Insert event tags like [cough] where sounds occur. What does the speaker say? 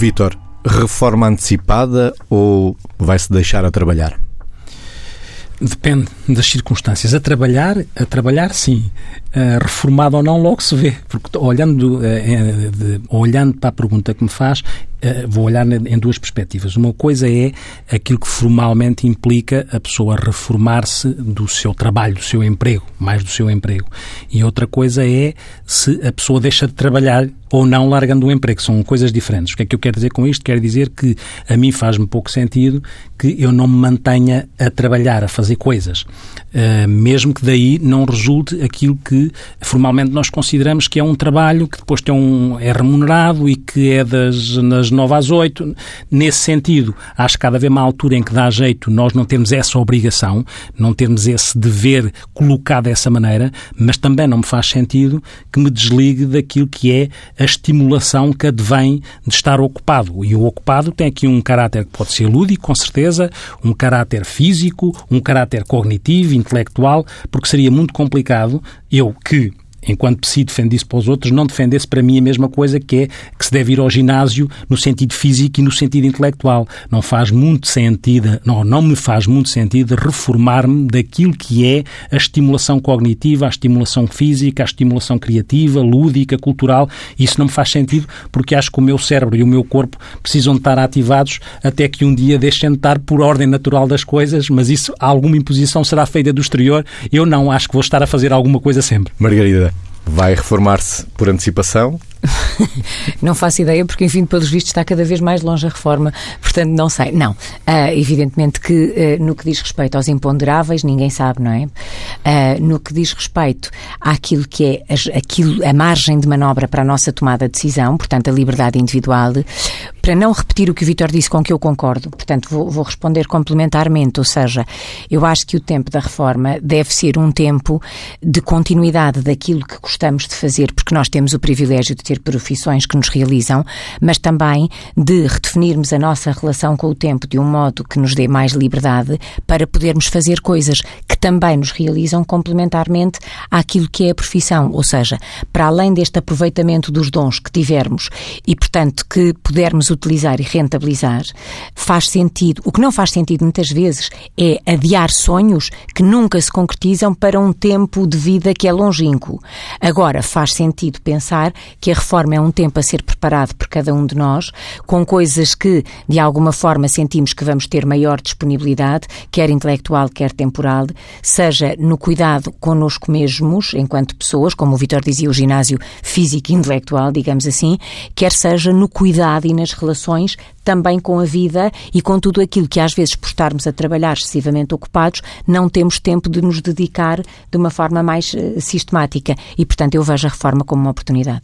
Vítor, reforma antecipada ou vai-se deixar a trabalhar? Depende das circunstâncias. A trabalhar, a trabalhar sim. Uh, reformado ou não, logo se vê. Porque olhando, uh, de, olhando para a pergunta que me faz, uh, vou olhar em duas perspectivas. Uma coisa é aquilo que formalmente implica a pessoa reformar-se do seu trabalho, do seu emprego, mais do seu emprego. E outra coisa é se a pessoa deixa de trabalhar ou não largando o emprego. São coisas diferentes. O que é que eu quero dizer com isto? Quero dizer que a mim faz-me pouco sentido que eu não me mantenha a trabalhar, a fazer coisas, uh, mesmo que daí não resulte aquilo que formalmente nós consideramos que é um trabalho que depois tem um, é remunerado e que é das, das 9 às 8. Nesse sentido, acho que cada vez uma altura em que dá jeito nós não temos essa obrigação, não temos esse dever colocado dessa maneira, mas também não me faz sentido que me desligue daquilo que é a estimulação que advém de estar ocupado. E o ocupado tem aqui um caráter que pode ser lúdico, com certeza, um caráter físico, um caráter cognitivo, intelectual, porque seria muito complicado eu que enquanto se defende isso para os outros, não defendesse para mim a mesma coisa que é que se deve ir ao ginásio no sentido físico e no sentido intelectual. Não faz muito sentido, não, não me faz muito sentido reformar-me daquilo que é a estimulação cognitiva, a estimulação física, a estimulação criativa, lúdica, cultural. Isso não me faz sentido porque acho que o meu cérebro e o meu corpo precisam de estar ativados até que um dia deixem de estar por ordem natural das coisas, mas isso, alguma imposição será feita do exterior. Eu não, acho que vou estar a fazer alguma coisa sempre. Margarida. Vai reformar-se por antecipação [laughs] não faço ideia, porque, enfim, pelos vistos está cada vez mais longe a reforma, portanto, não sei. Não. Uh, evidentemente que uh, no que diz respeito aos imponderáveis, ninguém sabe, não é? Uh, no que diz respeito àquilo que é as, aquilo, a margem de manobra para a nossa tomada de decisão, portanto, a liberdade individual, para não repetir o que o Vitor disse com que eu concordo, portanto, vou, vou responder complementarmente, ou seja, eu acho que o tempo da reforma deve ser um tempo de continuidade daquilo que gostamos de fazer, porque nós temos o privilégio de ter profissões que nos realizam, mas também de redefinirmos a nossa relação com o tempo de um modo que nos dê mais liberdade para podermos fazer coisas que também nos realizam complementarmente àquilo que é a profissão, ou seja, para além deste aproveitamento dos dons que tivermos e, portanto, que pudermos utilizar e rentabilizar, faz sentido. O que não faz sentido muitas vezes é adiar sonhos que nunca se concretizam para um tempo de vida que é longínquo. Agora, faz sentido pensar que a reforma é um tempo a ser preparado por cada um de nós, com coisas que, de alguma forma, sentimos que vamos ter maior disponibilidade, quer intelectual, quer temporal, seja no cuidado connosco mesmos, enquanto pessoas, como o Vitor dizia, o ginásio físico e intelectual, digamos assim, quer seja no cuidado e nas relações também com a vida e com tudo aquilo que às vezes por estarmos a trabalhar excessivamente ocupados não temos tempo de nos dedicar de uma forma mais uh, sistemática e portanto eu vejo a reforma como uma oportunidade.